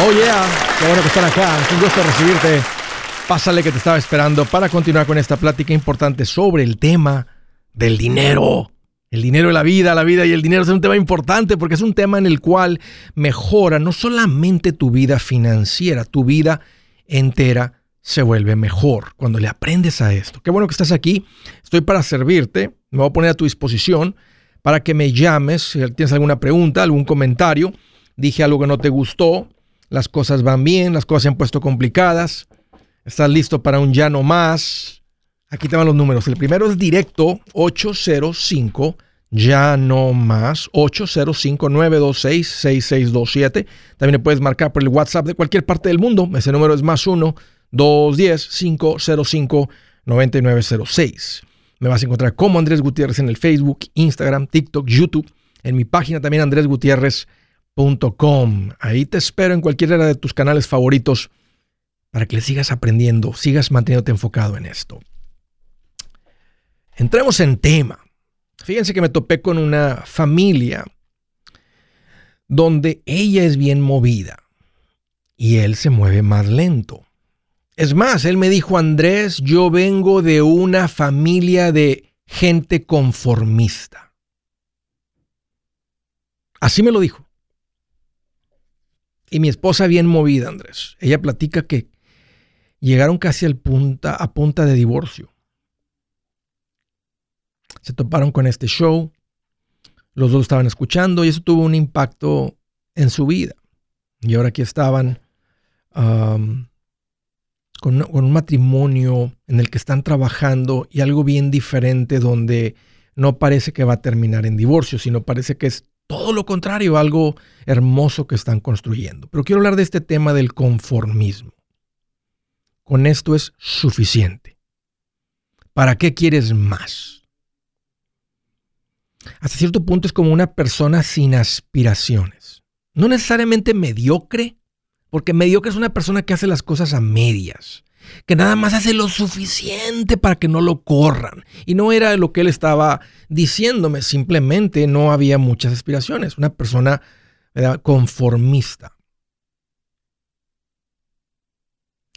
Oh yeah, qué bueno que están acá. Es un gusto recibirte. Pásale que te estaba esperando para continuar con esta plática importante sobre el tema del dinero. El dinero de la vida, la vida y el dinero es un tema importante porque es un tema en el cual mejora no solamente tu vida financiera, tu vida entera se vuelve mejor cuando le aprendes a esto. Qué bueno que estás aquí. Estoy para servirte. Me voy a poner a tu disposición para que me llames si tienes alguna pregunta, algún comentario. Dije algo que no te gustó. Las cosas van bien, las cosas se han puesto complicadas. Estás listo para un ya no más. Aquí te van los números. El primero es directo 805 ya no más 805-926-6627. También le puedes marcar por el WhatsApp de cualquier parte del mundo. Ese número es más 1-210-505-9906. Me vas a encontrar como Andrés Gutiérrez en el Facebook, Instagram, TikTok, YouTube. En mi página también Ahí te espero en cualquiera de tus canales favoritos para que le sigas aprendiendo, sigas manteniéndote enfocado en esto. Entremos en tema. Fíjense que me topé con una familia donde ella es bien movida y él se mueve más lento. Es más, él me dijo, Andrés, yo vengo de una familia de gente conformista. Así me lo dijo. Y mi esposa bien movida, Andrés. Ella platica que llegaron casi a punta de divorcio se toparon con este show, los dos estaban escuchando y eso tuvo un impacto en su vida. Y ahora aquí estaban con, un matrimonio en el que están trabajando y algo bien diferente donde no parece que va a terminar en divorcio, sino parece que es todo lo contrario, algo hermoso que están construyendo. Pero quiero hablar de este tema del conformismo. Con esto es suficiente. ¿Para qué quieres más? hasta cierto punto es como una persona sin aspiraciones. No necesariamente mediocre, porque mediocre es una persona que hace las cosas a medias, que nada más hace lo suficiente para que no lo corran. Y no era lo que él estaba diciéndome, simplemente no había muchas aspiraciones. Una persona conformista.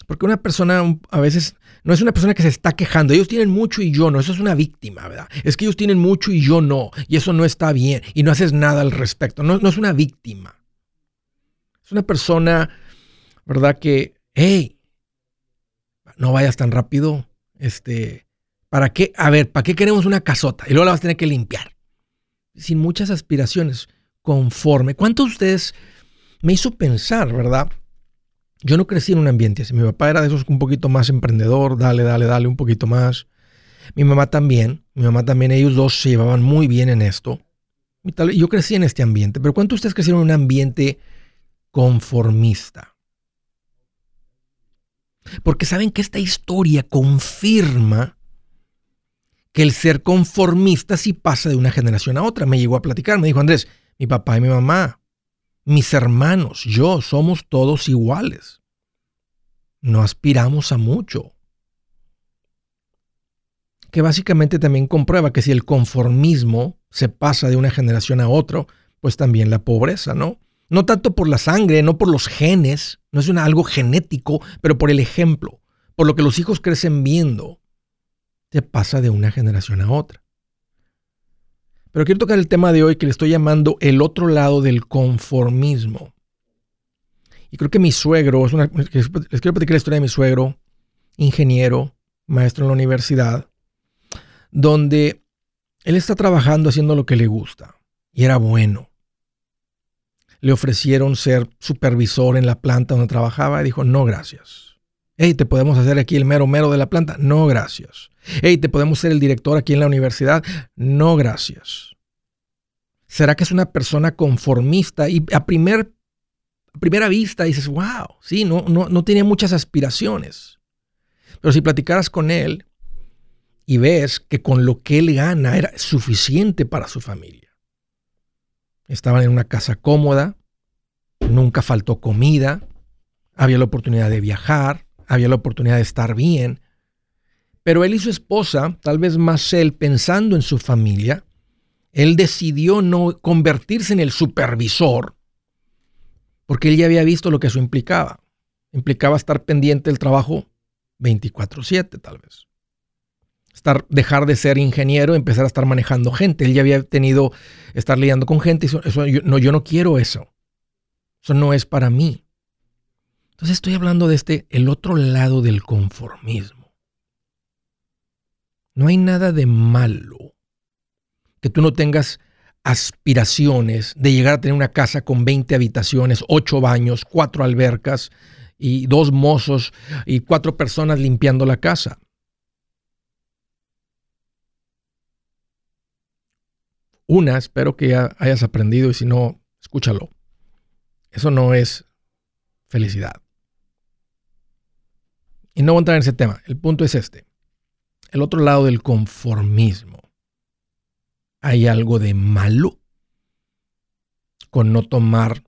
Porque una persona a veces no es una persona que se está quejando. Ellos tienen mucho y yo no. Eso es una víctima, ¿verdad? Es que ellos tienen mucho y yo no. Y eso no está bien. Y no haces nada al respecto. No, no es una víctima. Es una persona, ¿verdad? Que, hey, no vayas tan rápido. Este, ¿para qué? A ver, ¿para qué queremos una casota? Y luego la vas a tener que limpiar. Sin muchas aspiraciones. Conforme. ¿Cuántos de ustedes me hizo pensar, verdad? Yo no crecí en un ambiente así. Mi papá era de esos un poquito más emprendedor, dale, dale, dale, un poquito más. Mi mamá también, mi mamá también, ellos dos se llevaban muy bien en esto. Yo crecí en este ambiente, pero ¿cuántos de ustedes crecieron en un ambiente conformista? Porque saben que esta historia confirma que el ser conformista sí pasa de una generación a otra. Me llegó a platicar, me dijo Andrés, mi papá y mi mamá mis hermanos, yo, somos todos iguales. No aspiramos a mucho. Que básicamente también comprueba que si el conformismo se pasa de una generación a otra, pues también la pobreza, ¿no? No tanto por la sangre, no por los genes, no es algo genético, pero por el ejemplo, por lo que los hijos crecen viendo, se pasa de una generación a otra. Pero quiero tocar el tema de hoy que le estoy llamando el otro lado del conformismo. Y creo que mi suegro, es les quiero platicar la historia de mi suegro, ingeniero, maestro en la universidad, donde él está trabajando haciendo lo que le gusta y era bueno. Le ofrecieron ser supervisor en la planta donde trabajaba y dijo, no, gracias. Hey, ¿te podemos hacer aquí el mero mero de la planta? No, gracias. Hey, ¿te podemos ser el director aquí en la universidad? No, gracias. ¿Será que es una persona conformista? Y a, primer, primera vista dices, wow, sí, no, no, no tenía muchas aspiraciones. Pero si platicaras con él y ves que con lo que él gana era suficiente para su familia. Estaban en una casa cómoda, nunca faltó comida, había la oportunidad de viajar, había la oportunidad de estar bien, pero él y su esposa, tal vez más él pensando en su familia, él decidió no convertirse en el supervisor, Porque él ya había visto lo que eso implicaba. Implicaba estar pendiente del trabajo 24/7 tal vez. Estar, dejar de ser ingeniero y empezar a estar manejando gente. Él ya había tenido, estar lidiando con gente. Eso, no, yo no quiero eso. Eso no es para mí. Entonces estoy hablando de este, el otro lado del conformismo. No hay nada de malo que tú no tengas aspiraciones de llegar a tener una casa con 20 habitaciones, 8 baños, 4 albercas y dos mozos y cuatro personas limpiando la casa. Una, espero que ya hayas aprendido y si no, escúchalo. Eso no es felicidad. Y no voy a entrar en ese tema. El punto es este. El otro lado del conformismo. ¿Hay algo de malo con no tomar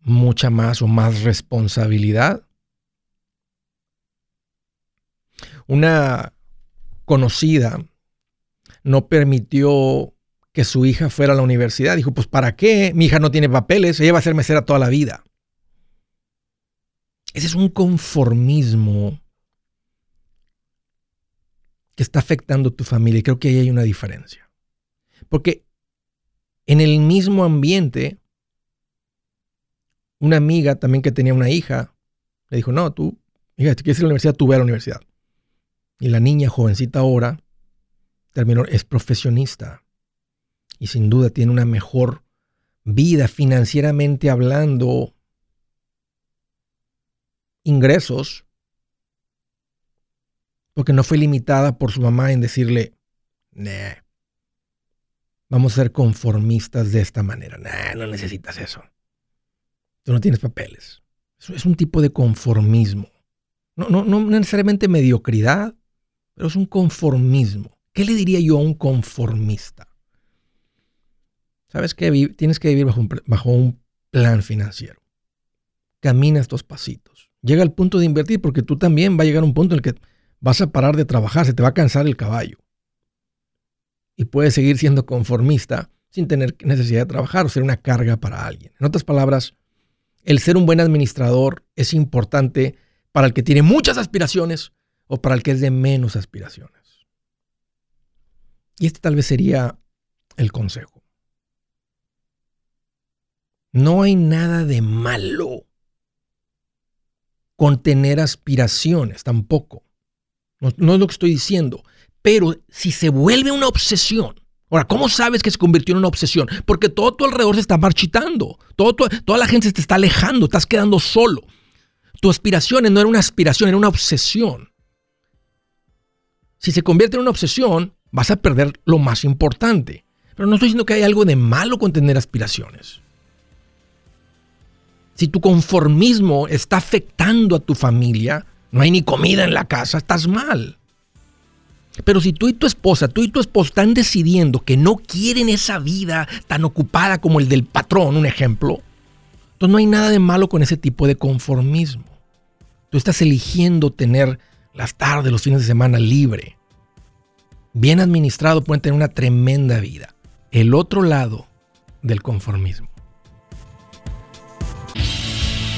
mucha más o más responsabilidad? Una conocida no permitió que su hija fuera a la universidad. Dijo, pues ¿para qué? Mi hija no tiene papeles, ella va a ser mesera toda la vida. Ese es un conformismo que está afectando a tu familia y creo que ahí hay una diferencia. Porque en el mismo ambiente, una amiga también que tenía una hija, le dijo, no, tú, hija, si quieres ir a la universidad, tú ve a la universidad. Y la niña, jovencita ahora, terminó, es profesionista. Y sin duda tiene una mejor vida financieramente hablando, ingresos, porque no fue limitada por su mamá en decirle, nah, vamos a ser conformistas de esta manera. Nah, no necesitas eso. Tú no tienes papeles. Es un tipo de conformismo. No, no, no necesariamente mediocridad, pero es un conformismo. ¿Qué le diría yo a un conformista? Sabes que tienes que vivir bajo un, plan financiero. Camina estos pasitos. Llega al punto de invertir porque tú también va a llegar un punto en el que vas a parar de trabajar, se te va a cansar el caballo y puedes seguir siendo conformista sin tener necesidad de trabajar o ser una carga para alguien. En otras palabras, el ser un buen administrador es importante para el que tiene muchas aspiraciones o para el que es de menos aspiraciones. Y este tal vez sería el consejo. No hay nada de malo con tener aspiraciones tampoco. No, es lo que estoy diciendo. Pero si se vuelve una obsesión, ahora, ¿cómo sabes que se convirtió en una obsesión? Porque todo tu alrededor se está marchitando, toda la gente se te está alejando, estás quedando solo. Tu aspiración no era una aspiración, era una obsesión. Si se convierte en una obsesión, vas a perder lo más importante. Pero no estoy diciendo que hay algo de malo con tener aspiraciones. Si tu conformismo está afectando a tu familia, no hay ni comida en la casa, estás mal. Pero si tú y tu esposa, tú y tu esposo están decidiendo que no quieren esa vida tan ocupada como el del patrón, un ejemplo, entonces no hay nada de malo con ese tipo de conformismo. Tú estás eligiendo tener las tardes, los fines de semana libre. Bien administrado pueden tener una tremenda vida. El otro lado del conformismo.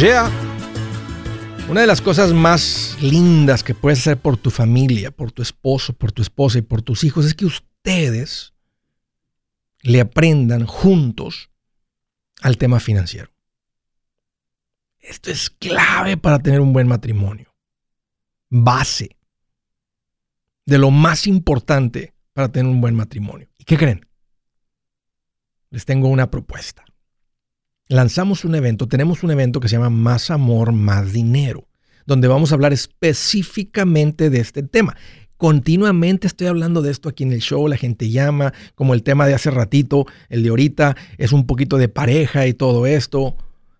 Yeah. Una de las cosas más lindas que puedes hacer por tu familia, por tu esposo, por tu esposa y por tus hijos es que ustedes le aprendan juntos al tema financiero. Esto es clave para tener un buen matrimonio. Base de lo más importante para tener un buen matrimonio. ¿Y qué creen? Les tengo una propuesta. Lanzamos un evento, tenemos un evento que se llama Más Amor, Más Dinero, donde vamos a hablar específicamente de este tema. Continuamente estoy hablando de esto aquí en el show, la gente llama, como el tema de hace ratito, el de ahorita, es un poquito de pareja y todo esto,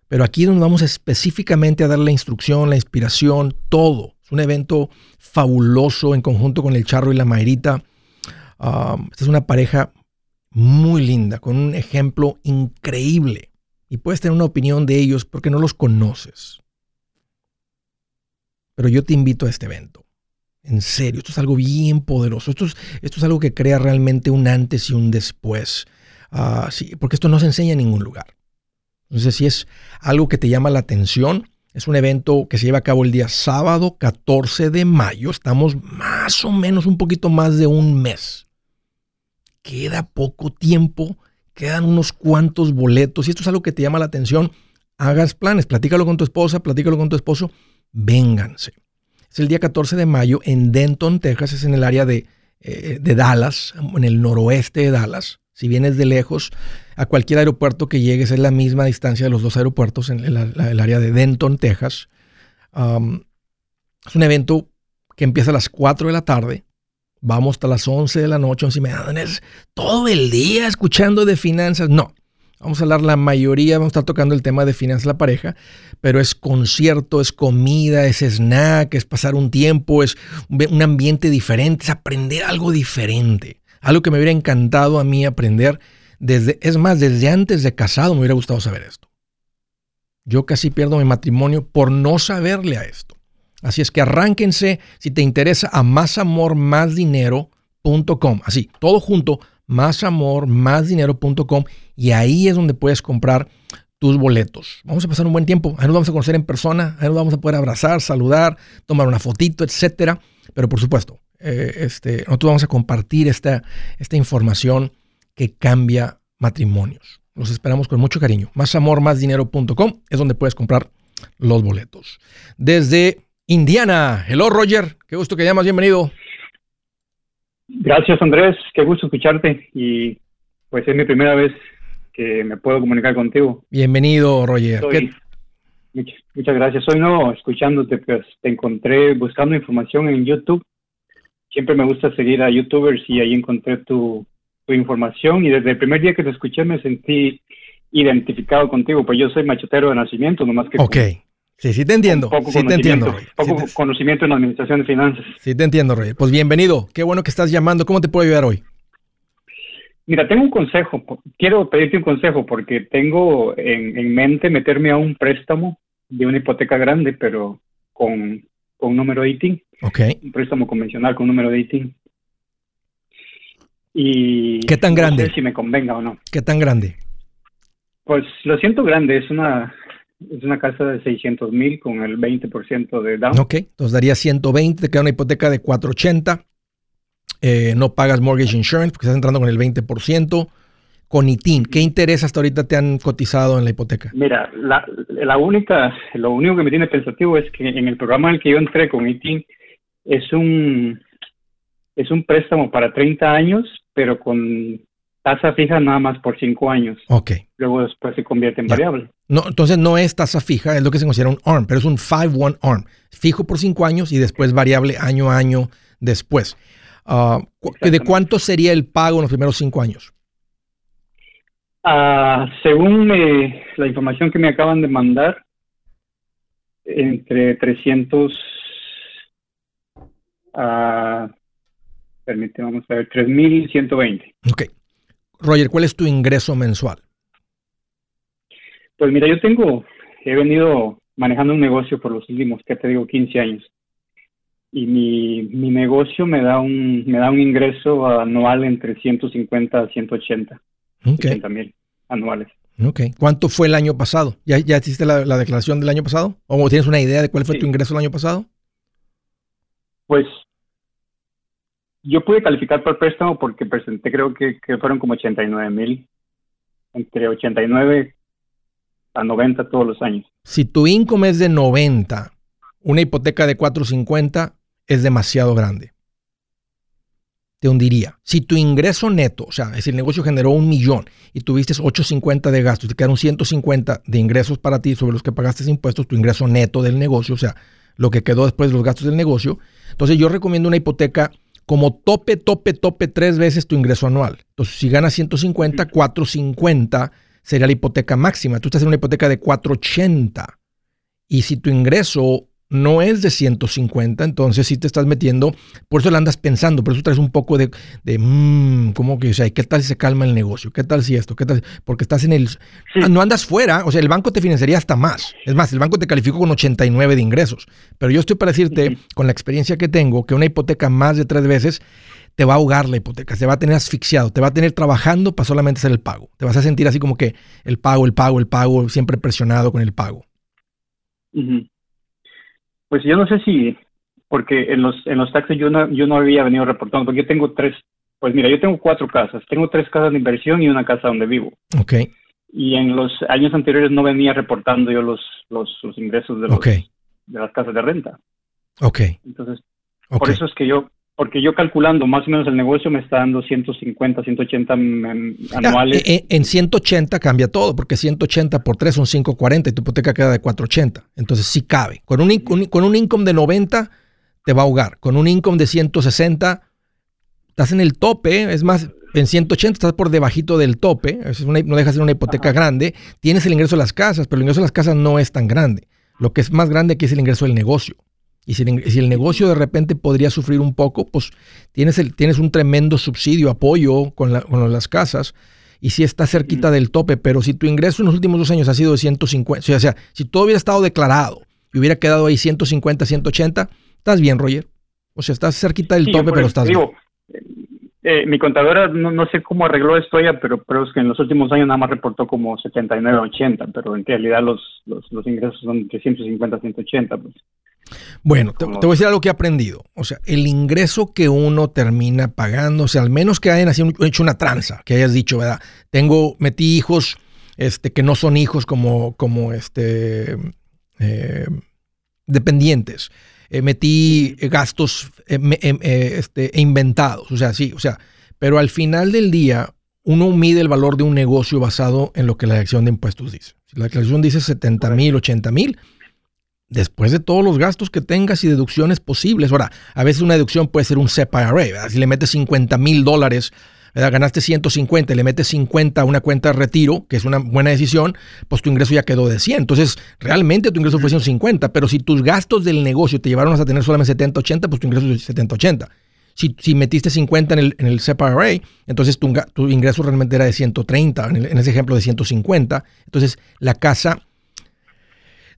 pero aquí nos vamos específicamente a dar la instrucción, la inspiración, todo. Es un evento fabuloso en conjunto con el Charro y la Mayrita. Um, esta es una pareja muy linda, con un ejemplo increíble. Y puedes tener una opinión de ellos porque no los conoces. Pero yo te invito a este evento. En serio, esto es algo bien poderoso. Esto es, esto es algo que crea realmente un antes y un después. Ah, sí, porque esto no se enseña en ningún lugar. Entonces, si es algo que te llama la atención, es un evento que se lleva a cabo el día sábado 14 de mayo. Estamos más o menos un poquito más de un mes. Queda poco tiempo, quedan unos cuantos boletos. Si esto es algo que te llama la atención, hagas planes, platícalo con tu esposa, platícalo con tu esposo, vénganse. Es el día 14 de mayo en Denton, Texas, es en el área de, eh, de Dallas, en el noroeste de Dallas. Si vienes de lejos, a cualquier aeropuerto que llegues es la misma distancia de los dos aeropuertos en el, área de Denton, Texas. es un evento que empieza a las 4 de la tarde. Vamos hasta las 11 de la noche, 11 y media. Todo el día escuchando de finanzas. No, Vamos a hablar la mayoría, vamos a estar tocando el tema de finanzas la pareja, pero es concierto, es comida, es snack, es pasar un tiempo, es un ambiente diferente, es aprender algo diferente. Algo que me hubiera encantado a mí aprender desde, es más, desde antes de casado me hubiera gustado saber esto. Yo casi pierdo mi matrimonio por no saberle a esto. Así es que arránquense si te interesa a másamormásdinero.com. Así, todo junto, másamormásdinero.com y ahí es donde puedes comprar tus boletos. Vamos a pasar un buen tiempo, ahí nos vamos a conocer en persona, ahí nos vamos a poder abrazar, saludar, tomar una fotito, etcétera. Pero por supuesto, eh, este, nosotros vamos a compartir esta, esta información que cambia matrimonios. Los esperamos con mucho cariño. Másamormásdinero.com es donde puedes comprar los boletos. Desde Indiana, hello Roger, qué gusto que llamas, bienvenido. Gracias Andrés, qué gusto escucharte y pues es mi primera vez que me puedo comunicar contigo. Bienvenido Roger. muchas, gracias. Soy no escuchándote, pues te encontré buscando información en YouTube. Siempre me gusta seguir a youtubers y ahí encontré tu, tu información y desde el primer día que te escuché me sentí identificado contigo, pues yo soy machetero de nacimiento, nomás que... Ok, Sí, sí te entiendo. sí te entiendo, Poco conocimiento en administración de finanzas. Sí te entiendo, Roy. Pues bienvenido. Qué bueno que estás llamando. ¿Cómo te puedo ayudar hoy? Mira, tengo un consejo. Quiero pedirte un consejo porque tengo en, mente meterme a un préstamo de una hipoteca grande, pero con, con número de ITIN. Ok. Un préstamo convencional con número de ITIN. Y ¿Qué tan grande? No sé si me convenga o no. ¿Qué tan grande? Pues lo siento grande. Es una es una casa de 600 mil con el 20% de down. Ok, entonces daría 120, te queda una hipoteca de 480. Eh, no pagas mortgage insurance porque estás entrando con el 20%. con ITIN. ¿Qué interés hasta ahorita te han cotizado en la hipoteca? Mira, la, la única, lo único que me tiene pensativo es que en el programa en el que yo entré con ITIN es un, es un préstamo para 30 años, pero con tasa fija nada más por 5 años. Ok. Luego después se convierte en variable. No, entonces no es tasa fija, es lo que se considera un ARM, pero es un 5-1 ARM. Fijo por 5 años y después variable año a año después. Uh, ¿De cuánto sería el pago en los primeros 5 años? Uh, según la información que me acaban de mandar, entre 300 a, permíteme, vamos a ver, 3.120. Ok. Roger, ¿cuál es tu ingreso mensual? Pues mira, yo tengo, he venido manejando un negocio por los últimos, que te digo, 15 años. Y mi, mi negocio me da un me da un ingreso anual entre 150 a 180. Okay. mil anuales. Ok. ¿Cuánto fue el año pasado? ¿Ya, ya hiciste la, la, declaración del año pasado? ¿O tienes una idea de cuál fue tu ingreso el año pasado? Pues yo pude calificar por préstamo porque presenté, creo que, fueron como 89 mil, entre 89 a 90 todos los años. Si tu income es de 90, una hipoteca de 450 es demasiado grande. Te hundiría. Si tu ingreso neto, o sea, si el negocio generó un millón y tuviste 850 de gastos, te quedaron 150 de ingresos para ti sobre los que pagaste impuestos, tu ingreso neto del negocio, o sea, lo que quedó después de los gastos del negocio. Entonces yo recomiendo una hipoteca como tope, tope, tope tres veces tu ingreso anual. Entonces, si ganas 150, 450 sería la hipoteca máxima. Tú estás en una hipoteca de 480. Y si tu ingreso no es de 150, entonces sí te estás metiendo, por eso la andas pensando, por eso traes un poco de, de mmm, ¿cómo que, o sea, qué tal si se calma el negocio? ¿Qué tal si esto? ¿Qué tal? Porque estás en el, no andas fuera, o sea, el banco te financiaría hasta más. Es más, el banco te calificó con 89 de ingresos. Pero yo estoy para decirte, con la experiencia que tengo, que una hipoteca más de tres veces te va a ahogar la hipoteca, te va a tener asfixiado, te va a tener trabajando para solamente hacer el pago. Te vas a sentir así como que el pago, el pago, el pago, siempre presionado con el pago. Pues yo no sé si, porque en los, en los taxes yo no, yo no había venido reportando, porque yo tengo tres, pues mira, yo tengo cuatro casas, tengo tres casas de inversión y una casa donde vivo. Ok. Y en los años anteriores no venía reportando yo los, los, ingresos de, los, de las casas de renta. Ok. Entonces, por eso es que yo porque yo calculando más o menos el negocio me está dando 150, 180 anuales. en, en, 180 cambia todo, porque 180 por 3 son 540 y tu hipoteca queda de 480. Entonces sí cabe. Con un, con un income de 90 te va a ahogar. Con un income de 160 estás en el tope, es más, en 180 estás por debajito del tope, no deja de ser una hipoteca grande. Tienes el ingreso de las casas, pero el ingreso de las casas no es tan grande. Lo que es más grande aquí es el ingreso del negocio. Y si el, negocio de repente podría sufrir un poco, pues tienes, el, tienes un tremendo subsidio, apoyo con, las casas y si está cerquita del tope, pero si tu ingreso en los últimos dos años ha sido de 150, o sea, si todo hubiera estado declarado y hubiera quedado ahí 150, 180, estás bien, Roger. O sea, estás cerquita del tope, pero estás bien. Eh, mi contadora, no, sé cómo arregló esto ya, pero, pero es que en los últimos años nada más reportó como 79, 80, pero en realidad los, los, los ingresos son de 150, 180. Pues. Bueno, te, voy a decir algo que he aprendido. O sea, el ingreso que uno termina pagando, o sea, al menos que hayan hecho una tranza, que hayas dicho, ¿verdad? Tengo, metí hijos este, que no son hijos como, como este, eh, dependientes. Eh, metí gastos eh, este, inventados. O sea, sí, o sea, pero al final del día, uno mide el valor de un negocio basado en lo que la declaración de impuestos dice. Si la declaración dice 70 mil, 80 mil, después de todos los gastos que tengas y deducciones posibles. Ahora, a veces una deducción puede ser un SEP IRA, Si le metes 50 mil dólares, ganaste 150 y le metes 50 a una cuenta de retiro, que es una buena decisión, pues tu ingreso ya quedó de 100. Entonces, realmente tu ingreso fue 150, pero si tus gastos del negocio te llevaron a tener solamente 70, 80, pues tu ingreso es 70, 80. Si, si, metiste 50 en el, en el entonces tu, tu, ingreso realmente era de 130, en, en ese ejemplo de 150. Entonces, la casa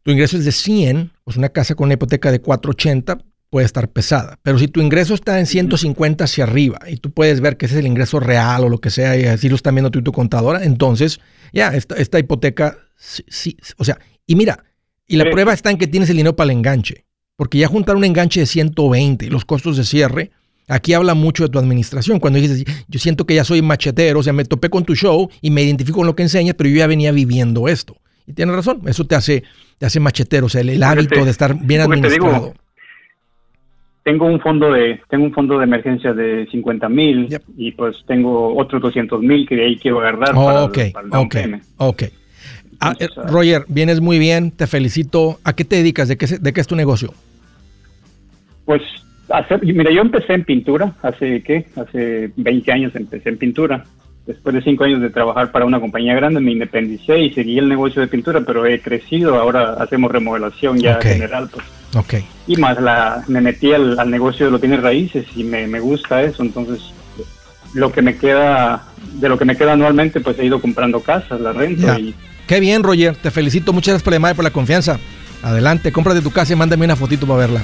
tu ingreso es de 100, pues una casa con una hipoteca de 480 puede estar pesada. Pero si tu ingreso está en 150 hacia arriba y tú puedes ver que ese es el ingreso real o lo que sea y así lo están viendo tú y tu contadora, entonces ya, esta, hipoteca, sí, o sea, y mira, y la prueba está en que tienes el dinero para el enganche, porque ya juntar un enganche de 120 y los costos de cierre, Aquí habla mucho de tu administración. Cuando dices, yo siento que ya soy machetero, o sea, me topé con tu show y me identifico con lo que enseñas, pero yo ya venía viviendo esto. Y tienes razón, eso te hace, te hace machetero, o sea, el, hábito de estar bien administrado. tengo un fondo de tengo un fondo de emergencia de 50 mil y pues tengo otros 200 mil que de ahí quiero agarrar para, okay, ok, ah, eh, Roger, vienes muy bien, te felicito. ¿A qué te dedicas? ¿De qué, de qué es tu negocio? Pues mira, yo empecé en pintura, hace, ¿qué? Hace 20 años empecé en pintura. Después de 5 años de trabajar para una compañía grande, me independicé y seguí el negocio de pintura, pero he crecido, ahora hacemos remodelación ya general. Pues. Okay. Y más, la, me metí al, negocio de los bienes raíces y me, me gusta eso, entonces lo que me queda, de lo que me queda anualmente, pues he ido comprando casas, la renta. Y... Qué bien, Roger, te felicito, muchas gracias por la por la confianza. Adelante, cómprate tu casa y mándame una fotito para verla.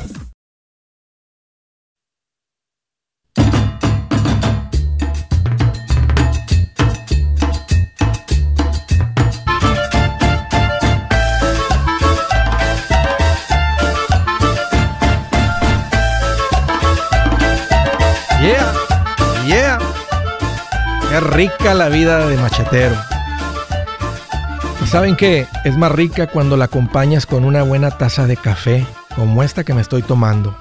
Rica la vida de machetero. ¿Y saben qué? Es más rica cuando la acompañas con una buena taza de café, como esta que me estoy tomando.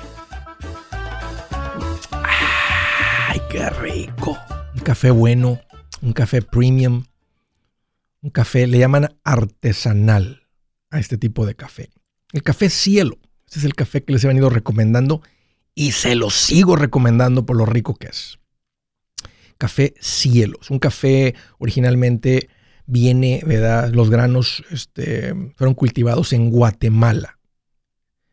¡Ay, qué rico! Un café bueno, un café premium, un café, le llaman artesanal a este tipo de café. El café cielo. Este es el café que les he venido recomendando y se lo sigo recomendando por lo rico que es café cielo. Es un café originalmente viene, ¿verdad? Los granos este, fueron cultivados en Guatemala.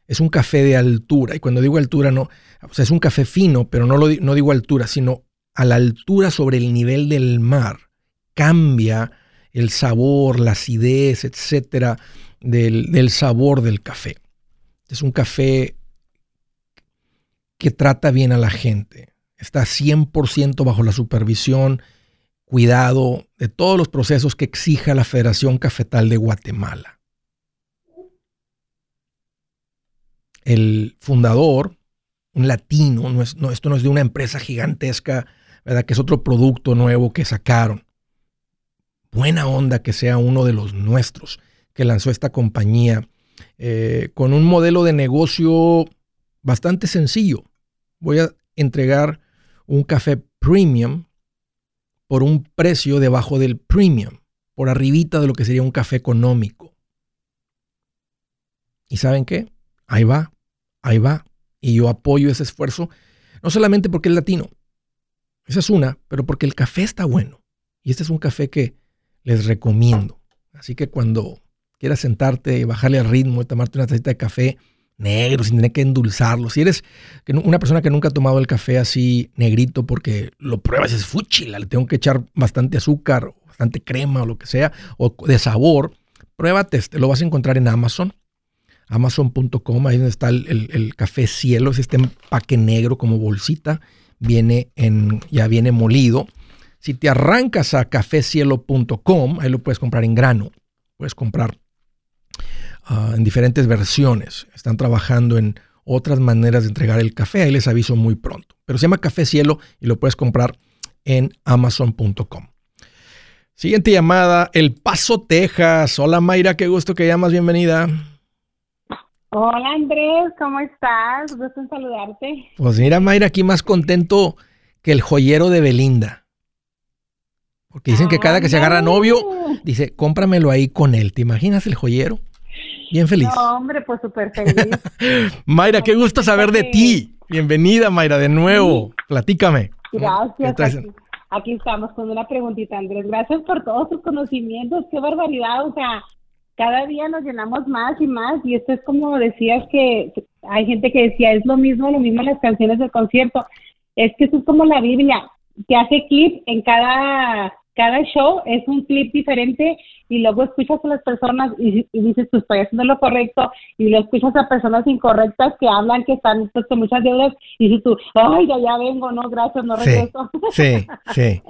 Es un café de altura. Y cuando digo altura, no, es un café fino, pero no, digo altura, sino a la altura sobre el nivel del mar. Cambia el sabor, la acidez, etcétera, del sabor del café. Es un café que trata bien a la gente está 100% bajo la supervisión, cuidado de todos los procesos que exija la Federación Cafetal de Guatemala. El fundador, un latino, no es, esto no es de una empresa gigantesca, ¿verdad? que es otro producto nuevo que sacaron. Buena onda que sea uno de los nuestros que lanzó esta compañía eh, con un modelo de negocio bastante sencillo. Voy a entregar un café premium por un precio debajo del premium, por arribita de lo que sería un café económico. ¿Y saben qué? Ahí va, ahí va. Y yo apoyo ese esfuerzo, no solamente porque es latino, esa es una, pero porque el café está bueno. Y este es un café que les recomiendo. Así que cuando quieras sentarte bajarle al ritmo y tomarte una tacita de café, negro, sin tener que endulzarlo. Si eres una persona que nunca ha tomado el café así negrito porque lo pruebas es fuchila, le tengo que echar bastante azúcar, bastante crema o lo que sea, o de sabor, pruébate este, lo vas a encontrar en Amazon. Amazon.com, ahí donde está el, café cielo, es este empaque negro como bolsita, viene en, ya viene molido. Si te arrancas a cafecielo.com, ahí lo puedes comprar en grano, puedes comprar Ah, en diferentes versiones. Están trabajando en otras maneras de entregar el café. Ahí les aviso muy pronto. Pero se llama Café Cielo y lo puedes comprar en amazon.com. Siguiente llamada, El Paso, Texas. Hola Mayra, qué gusto que llamas, bienvenida. Hola Andrés, ¿cómo estás? Gusto en saludarte. Pues mira Mayra, aquí más contento que el joyero de Belinda. Porque dicen que cada que se agarra novio, dice, cómpramelo ahí con él. ¿Te imaginas el joyero? Bien feliz. No, hombre, pues súper feliz. Mayra, qué gusto saber de ti. Bienvenida, Mayra, de nuevo. Platícame. Gracias. Aquí, estamos con una preguntita, Andrés. Gracias por todos tus conocimientos. Qué barbaridad. O sea, cada día nos llenamos más y más. Y esto es como decías que hay gente que decía, es lo mismo, lo mismo las canciones del concierto. Es que esto es como la Biblia, que hace clip en cada cada show es un clip diferente y luego escuchas a las personas y, dices, pues estoy haciendo lo correcto y lo escuchas a personas incorrectas que hablan que están pues, con muchas deudas y dices tú, ay, ya, ya vengo, no, gracias, no regreso. Sí, sí.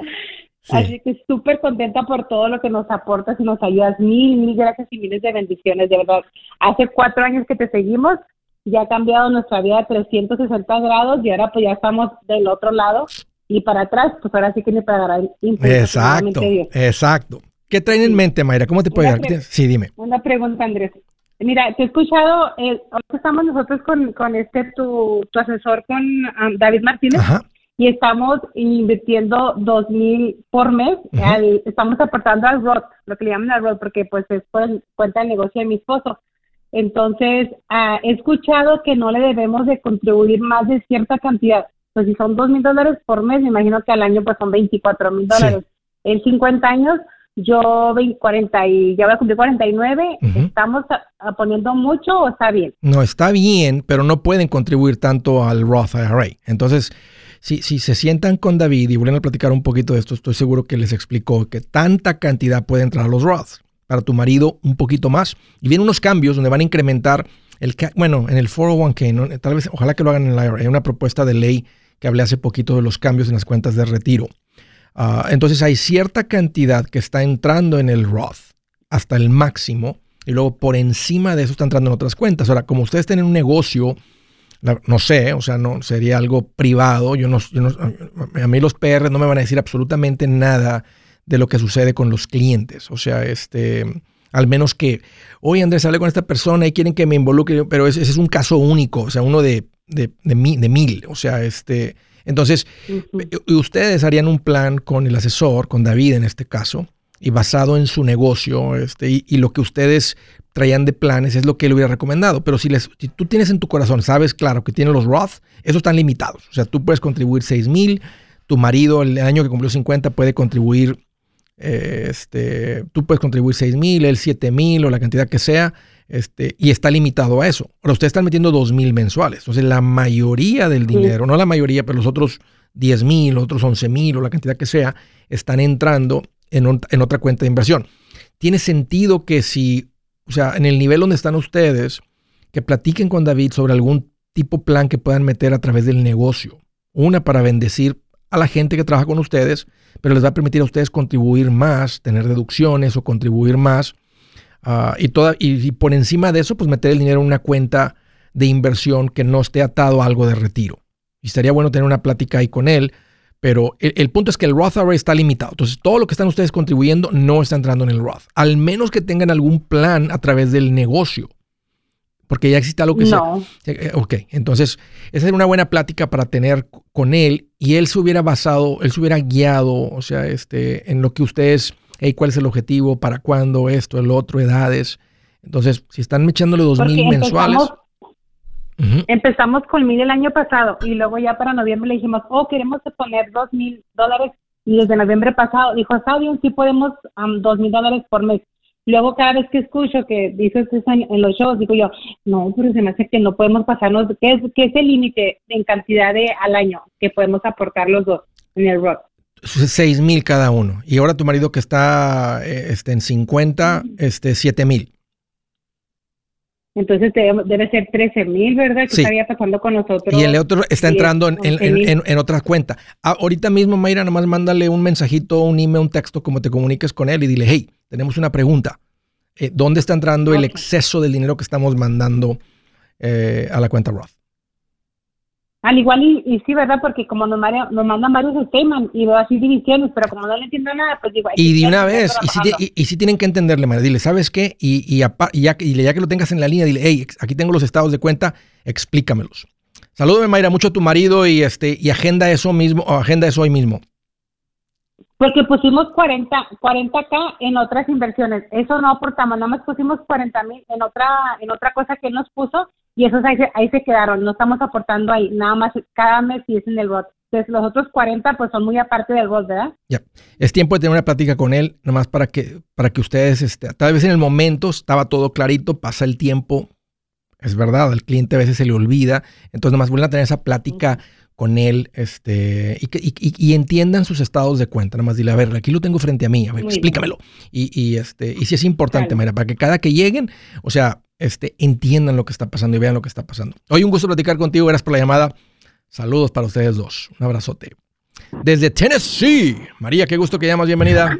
Así que súper contenta por todo lo que nos aportas y nos ayudas. Mil, mil gracias y miles de bendiciones, de verdad. Hace cuatro años que te seguimos, ya ha cambiado nuestra vida a 360 grados y ahora pues ya estamos del otro lado y para atrás, pues ahora sí que ni para dar Exacto, exacto. ¿Qué traen en mente, Mayra? ¿Cómo te puede ayudar? Sí, dime. Una pregunta, Andrés. Mira, te he escuchado, eh, estamos nosotros con, con este, tu, tu asesor, con David Martínez, y estamos invirtiendo dos mil por mes, estamos aportando al ROT, lo que le llaman al ROT, porque pues es por cuenta del negocio de mi esposo. Entonces, ah, he escuchado que no le debemos de contribuir más de cierta cantidad pues si son dos mil dólares por mes, me imagino que al año pues son 24 mil dólares. En 50 años, yo 40 y ya voy a cumplir 49, ¿estamos poniendo mucho o está bien? No, está bien, pero no pueden contribuir tanto al Roth IRA. Entonces, si, si se sientan con David y vuelven a platicar un poquito de esto, estoy seguro que les explicó que tanta cantidad puede entrar a los Roths. Para tu marido, un poquito más. Y vienen unos cambios donde van a incrementar el, bueno, en el 401k, tal vez, ojalá que lo hagan en el IRA, hay una propuesta de ley que hablé hace poquito de los cambios en las cuentas de retiro. Ah, entonces hay cierta cantidad que está entrando en el Roth hasta el máximo y luego por encima de eso está entrando en otras cuentas. Ahora, como ustedes tienen un negocio, no sé, o sea, no sería algo privado. Yo no, a mí los PR no me van a decir absolutamente nada de lo que sucede con los clientes. O sea, este, al menos que, oye Andrés, hablé con esta persona y quieren que me involucre, pero ese, ese es un caso único, o sea, uno de de, de, mil. O sea, este. Entonces, ustedes harían un plan con el asesor, con David en este caso, y basado en su negocio, este, y, lo que ustedes traían de planes es lo que él hubiera recomendado. Pero si, les, si tú tienes en tu corazón, sabes, claro, que tienen los Roth, esos están limitados. O sea, tú puedes contribuir 6 mil, tu marido el año que cumplió 50 puede contribuir, eh, este, tú puedes contribuir 6 mil, él 7 mil o la cantidad que sea. Este, y está limitado a eso. Ahora, ustedes están metiendo dos mil mensuales. Entonces, la mayoría del dinero, no la mayoría, pero los otros 10 mil, otros 11 mil o la cantidad que sea, están entrando en, en otra cuenta de inversión. Tiene sentido que si, o sea, en el nivel donde están ustedes, que platiquen con David sobre algún tipo plan que puedan meter a través del negocio. Una para bendecir a la gente que trabaja con ustedes, pero les va a permitir a ustedes contribuir más, tener deducciones o contribuir más Ah, y, toda, y, por encima de eso, pues meter el dinero en una cuenta de inversión que no esté atado a algo de retiro. Y estaría bueno tener una plática ahí con él, pero el, punto es que el Roth IRA está limitado. Entonces, todo lo que están ustedes contribuyendo no está entrando en el Roth, al menos que tengan algún plan a través del negocio. Porque ya existe algo que no. Eh, ok, entonces esa es una buena plática para tener con él y él se hubiera basado, él se hubiera guiado, o sea, este, en lo que ustedes cuál es el objetivo, para cuándo, esto, el otro, edades. Entonces, si están echándole dos mil mensuales. Empezamos con mil el año pasado y luego ya para noviembre le dijimos, oh, queremos poner dos mil dólares y desde noviembre pasado dijo, está bien, sí podemos dos mil dólares por mes. Luego cada vez que escucho que dices en los shows, digo yo, no, pero se me hace que no podemos pasarnos, ¿qué es, qué es el límite en cantidad de al año que podemos aportar los dos en el rock? 6 mil cada uno. Y ahora tu marido que está eh, este, en 50, este, 7 mil. Entonces debe, ser 13 mil, ¿verdad? Que estaría pasando con nosotros. Y el otro está entrando en, en, otra cuenta. Ah, ahorita mismo, Mayra, nomás mándale un mensajito, un email, un texto, como te comuniques con él y dile, hey, tenemos una pregunta. Eh, ¿Dónde está entrando el exceso del dinero que estamos mandando eh, a la cuenta Roth? Al igual y, sí, ¿verdad? Porque como nos, nos mandan varios temas y veo así divisiones, pero como no le entiendo nada, pues digo... Y de una vez, y si, tienen que entenderle, María, dile, ¿sabes qué? Y, y, ya, y ya que lo tengas en la línea, dile, hey, aquí tengo los estados de cuenta, explícamelos. Salúdame, Mayra, mucho a tu marido y este y agenda eso mismo, agenda eso hoy mismo. Porque pusimos 40, 40k en otras inversiones. Eso no aportamos, nada más pusimos 40 mil en otra, en otra cosa que él nos puso y esos ahí se, ahí se quedaron. No estamos aportando ahí, nada más cada mes y es en el bot. Entonces los otros 40 pues son muy aparte del bot, ¿verdad? Ya. Es tiempo de tener una plática con él, nada más para que, para que ustedes, este, tal vez en el momento estaba todo clarito, pasa el tiempo, es verdad, al cliente a veces se le olvida, entonces nada más vuelven a tener esa plática con él este, y, y, y, entiendan sus estados de cuenta. Nada más dile, a ver, aquí lo tengo frente a mí, a ver, explícamelo. Y, y, este, y si es importante, mira, para que cada que lleguen, o sea, este, entiendan lo que está pasando y vean lo que está pasando. Hoy un gusto platicar contigo, gracias por la llamada. Saludos para ustedes dos. Un abrazote. Desde Tennessee, María, qué gusto que llamas, bienvenida.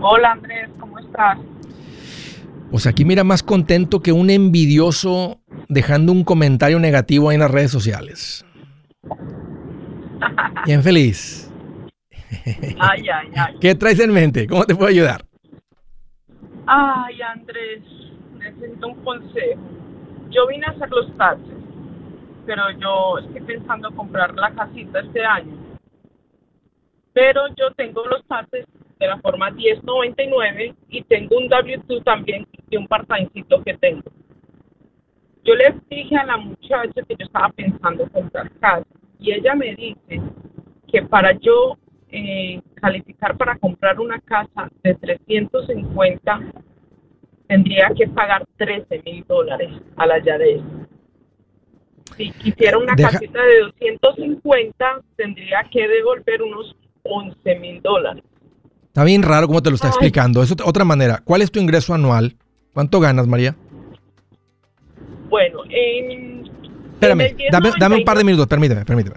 Hola Andrés, ¿cómo estás? Pues aquí mira más contento que un envidioso dejando un comentario negativo ahí en las redes sociales. Bien feliz. Ay, ay, ay. ¿Qué traes en mente? ¿Cómo te puedo ayudar? Ay, Andrés, necesito un consejo. Yo vine a hacer los taxes, pero yo estoy pensando comprar la casita este año. Pero yo tengo los taxes de la forma 1099 y tengo un W2 también y un part que tengo. Yo le dije a la muchacha que yo estaba pensando comprar casa y ella me dice que para yo eh, calificar para comprar una casa de 350 tendría que pagar 13 mil dólares a la Yadez. Si quisiera una casita de 250 tendría que devolver unos 11 mil dólares. Está bien raro cómo te lo está explicando. Es otra manera. ¿Cuál es tu ingreso anual? ¿Cuánto ganas, María? Bueno, en... Espérame, dame, un par de minutos, permíteme, permíteme.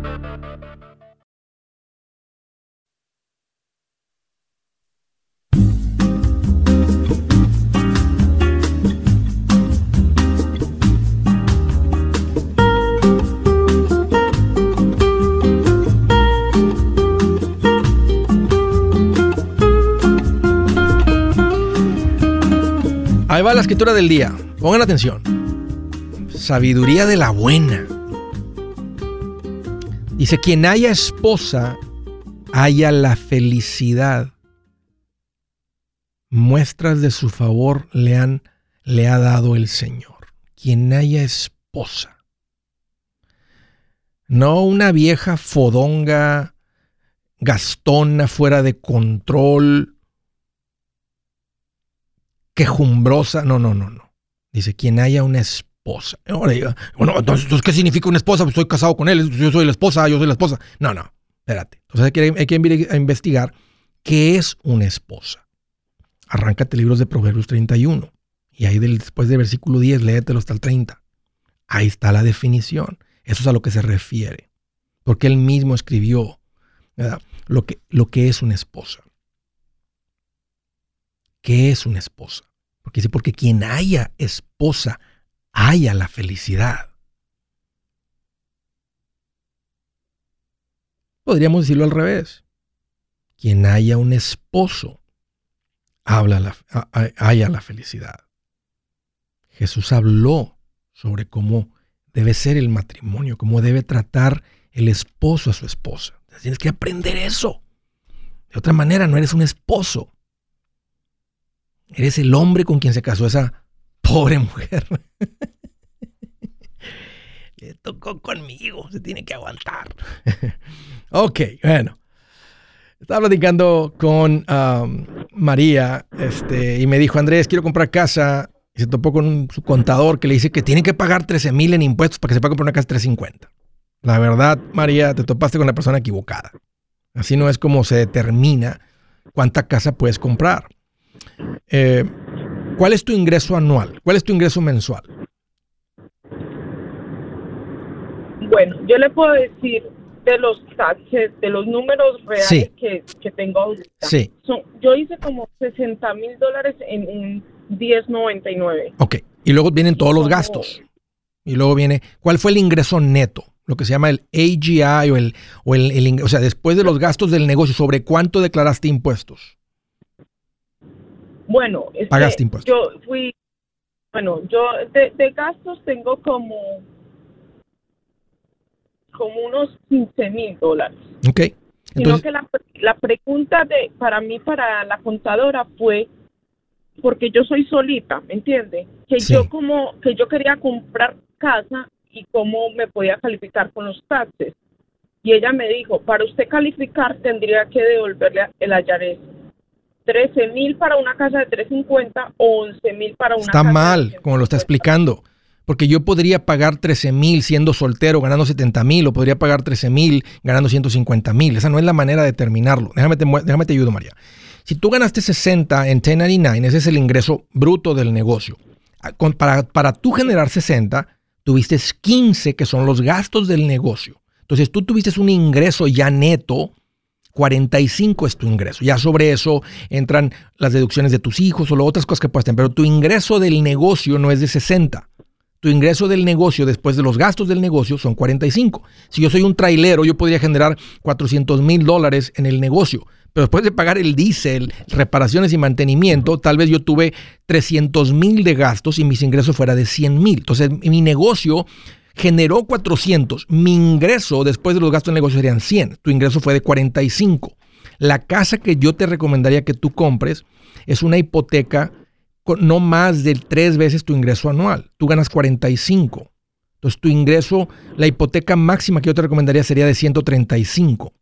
Ahí va la escritura del día. Pongan atención. Sabiduría de la buena. Dice, quien haya esposa, haya la felicidad. Muestras de su favor le, han, le ha dado el Señor. Quien haya esposa. No una vieja fodonga, gastona, fuera de control, quejumbrosa. No, no, no, no. Dice, quien haya una esposa. bueno, entonces, ¿qué significa una esposa? Pues estoy casado con él, yo soy la esposa, yo soy la esposa. No, no, espérate. Entonces hay que, hay investigar qué es una esposa. Arráncate libros de Proverbios 31. Y ahí después del versículo 10, léetelo hasta el 30. Ahí está la definición. Eso es a lo que se refiere. Porque él mismo escribió Lo, que, lo que es una esposa. ¿Qué es una esposa? Porque porque quien haya esposa, haya la felicidad. Podríamos decirlo al revés. Quien haya un esposo, habla la, haya la felicidad. Jesús habló sobre cómo debe ser el matrimonio, cómo debe tratar el esposo a su esposa. Tienes que aprender eso. De otra manera, no eres un esposo. Eres el hombre con quien se casó esa pobre mujer. Que tocó conmigo, se tiene que aguantar. ok, bueno. Estaba platicando con um, María este, y me dijo, Andrés, quiero comprar casa. Y se topó con un contador que le dice que tiene que pagar 13 mil en impuestos para que se pueda comprar una casa de 350. La verdad, María, te topaste con la persona equivocada. Así no es como se determina cuánta casa puedes comprar. Eh, ¿Cuál es tu ingreso anual? ¿Cuál es tu ingreso mensual? Bueno, yo le puedo decir de los taxes, de los números reales que, que, tengo ahorita. Sí. yo hice como 60 mil dólares en un 1099. Ok, y luego vienen todos los gastos. Y luego viene, ¿cuál fue el ingreso neto? Lo que se llama el AGI o el, o el, o sea, después de los gastos del negocio, ¿sobre cuánto declaraste impuestos? Bueno, este, pagaste impuestos. Yo fui, bueno, yo de, de gastos tengo como como unos 15 mil dólares. Ok. Entonces, Sino que la, la pregunta de para mí, para la contadora, fue porque yo soy solita, ¿me entiende? Que yo como, que yo quería comprar casa y cómo me podía calificar con los taxes. Y ella me dijo, para usted calificar tendría que devolverle el ayares 13 mil para una casa de 350 o 11 mil para una está casa mal, como lo está explicando. Porque yo podría pagar 13 mil siendo soltero ganando 70 mil o podría pagar 13 mil ganando 150 mil. Esa no es la manera de determinarlo. Déjame te, déjame te ayudo, María. Si tú ganaste 60 en 1099, ese es el ingreso bruto del negocio. Ah, para, para tú generar 60, tuviste 15 que son los gastos del negocio. Entonces tú tuviste un ingreso ya neto 45 es tu ingreso. Ya sobre eso entran las deducciones de tus hijos o otras cosas que tener. Pero tu ingreso del negocio no es de 60 tu ingreso del negocio después de los gastos del negocio son 45. Si yo soy un trailero, yo podría generar 400 mil dólares en el negocio. Pero después de pagar el diésel, reparaciones y mantenimiento, tal vez yo tuve 300 mil de gastos y mis ingresos fuera de 100 mil. Entonces mi negocio generó 400. Mi ingreso después de los gastos del negocio serían 100. Tu ingreso fue de 45. La casa que yo te recomendaría que tú compres es una hipoteca no más de tres veces tu ingreso anual. Tú ganas 45. Entonces tu ingreso, la hipoteca máxima que yo te recomendaría sería de 135.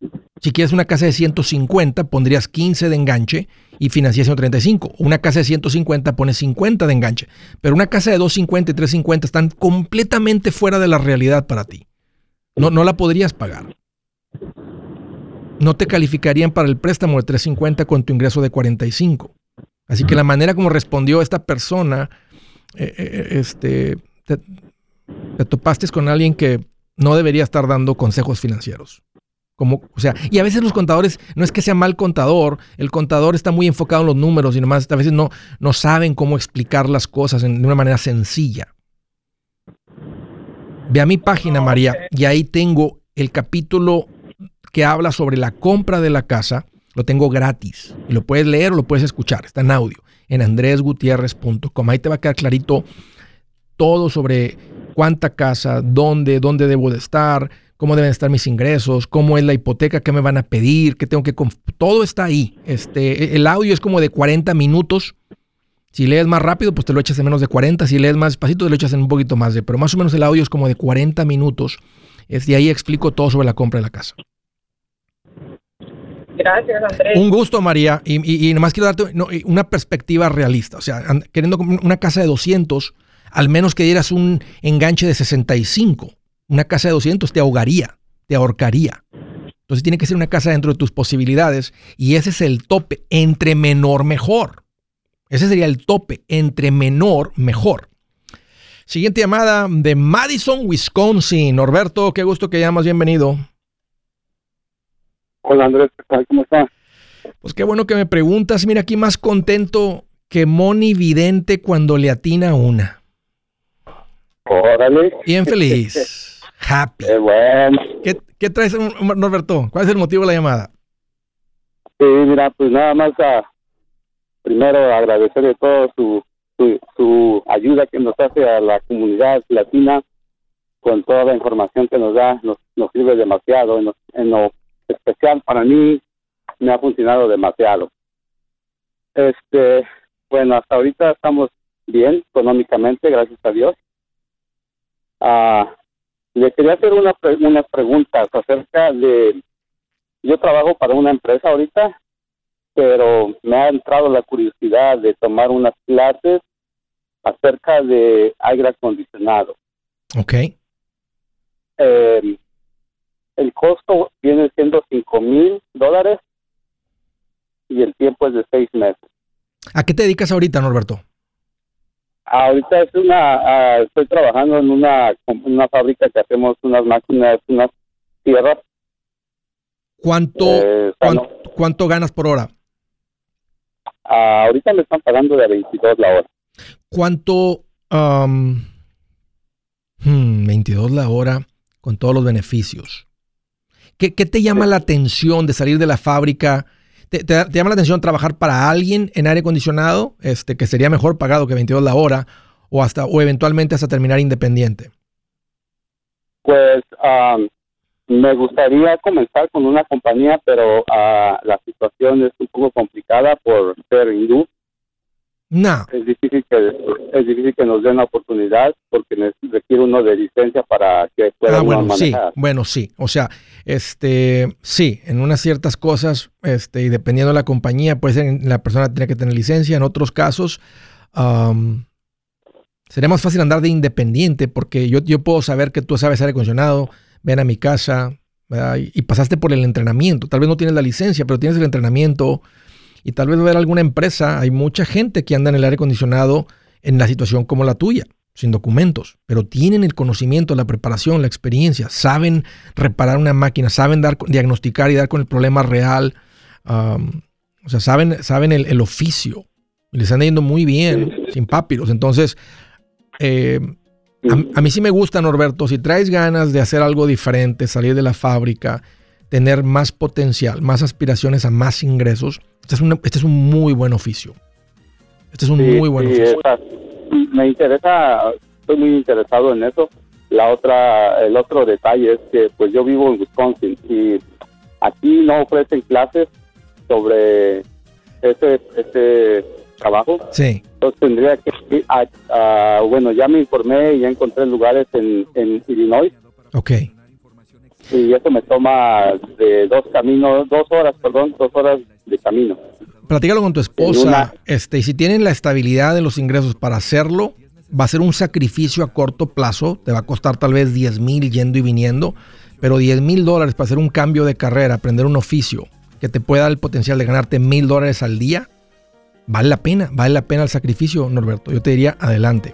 Si quieres una casa de 150, pondrías 15 de enganche y financias 135. Una casa de 150 pones 50 de enganche. Pero una casa de 250 y 350 están completamente fuera de la realidad para ti. No, no la podrías pagar. No te calificarían para el préstamo de 350 con tu ingreso de 45. Así que la manera como respondió esta persona, eh, eh, eh, este, te, topaste con alguien que no debería estar dando consejos financieros. Como, o sea, y a veces los contadores, no es que sea mal contador, el contador está muy enfocado en los números y nomás a veces no, no saben cómo explicar las cosas de una manera sencilla. Ve a mi página, María, y ahí tengo el capítulo que habla sobre la compra de la casa lo tengo gratis y lo puedes leer o lo puedes escuchar. Está en audio en andresgutierrez.com. Ahí te va a quedar clarito todo sobre cuánta casa, dónde, dónde debo de estar, cómo deben estar mis ingresos, cómo es la hipoteca que me van a pedir, qué tengo que... Todo está ahí. Este, el audio es como de 40 minutos. Si lees más rápido, pues te lo echas en menos de 40. Si lees más despacito, te lo echas en un poquito más de... Pero más o menos el audio es como de 40 minutos. Es de ahí explico todo sobre la compra de la casa. Gracias, Andrés. Un gusto, María. Y, nomás quiero darte una perspectiva realista. O sea, queriendo una casa de 200, al menos que dieras un enganche de 65. Una casa de 200 te ahogaría, te ahorcaría. Entonces tiene que ser una casa dentro de tus posibilidades y ese es el tope. Entre menor, mejor. Ese sería el tope. Entre menor, mejor. Siguiente llamada de Madison, Wisconsin. Norberto, qué gusto que llamas. Bienvenido. Hola Andrés, ¿cómo estás? Pues qué bueno que me preguntas. Mira, aquí más contento que Moni Vidente cuando le atina una. Órale. Bien feliz. Happy. Qué bueno. ¿Qué, traes, Norberto? ¿Cuál es el motivo de la llamada? Sí, mira, pues nada más a, primero agradecerle todo su, su, ayuda que nos hace a la comunidad latina con toda la información que nos da, nos, nos sirve demasiado en en lo especial para mí me ha funcionado demasiado. Este, bueno, hasta ahorita estamos bien económicamente, gracias a Dios. Ah, le quería hacer una unas preguntas acerca de... Yo trabajo para una empresa ahorita, pero me ha entrado la curiosidad de tomar unas clases acerca de aire acondicionado. Ok. Eh, el costo viene siendo cinco mil dólares y el tiempo es de seis meses. ¿A qué te dedicas ahorita, Norberto? Ahorita es una, ah, estoy trabajando en una, una fábrica que hacemos unas máquinas, unas tierras. ¿Cuánto, eh, ¿cuánto, ganas por hora? Ah, ahorita me están pagando de 22 la hora. ¿Cuánto? 22 hmm, la hora con todos los beneficios. ¿Qué, te llama la atención de salir de la fábrica? ¿Te, llama la atención trabajar para alguien en aire acondicionado, este, que sería mejor pagado que 22 la hora, o hasta, o eventualmente hasta terminar independiente? Pues me gustaría comenzar con una compañía, pero ah, la situación es un poco complicada por ser hindú no. Es difícil que es difícil que nos den la oportunidad porque requiere uno de licencia para que pueda ah, bueno, sí, bueno, sí. O sea, este, sí, en unas ciertas cosas, este, y dependiendo de la compañía, puede ser la persona tiene que tener licencia. En otros casos, sería más fácil andar de independiente porque yo, yo puedo saber que tú sabes aire acondicionado, ven a mi casa, y, y pasaste por el entrenamiento. Tal vez no tienes la licencia, pero tienes el entrenamiento y tal vez ver alguna empresa, hay mucha gente que anda en el aire acondicionado en la situación como la tuya, sin documentos, pero tienen el conocimiento, la preparación, la experiencia, saben reparar una máquina, saben dar, diagnosticar y dar con el problema real, o sea, saben, saben el, oficio, y les están yendo muy bien, sin papiros. Entonces, eh, a, a, mí sí me gusta, Norberto, si traes ganas de hacer algo diferente, salir de la fábrica, tener más potencial, más aspiraciones a más ingresos, este es un, este es un muy buen oficio. Este es un muy buen oficio. me interesa, estoy muy interesado en eso. La otra, el otro detalle es que pues yo vivo en Wisconsin y aquí no ofrecen clases sobre ese, ese trabajo. Sí. Entonces tendría que bueno, ya me informé y ya encontré lugares en, en Illinois. Ok. Y eso me toma de dos caminos, dos horas, perdón, dos horas de camino. Platícalo con tu esposa, este, y si tienen la estabilidad de los ingresos para hacerlo, va a ser un sacrificio a corto plazo, te va a costar tal vez 10 mil yendo y viniendo, pero 10 mil dólares para hacer un cambio de carrera, aprender un oficio que te pueda dar el potencial de ganarte mil dólares al día, vale la pena, vale la pena el sacrificio, Norberto. Yo te diría, adelante.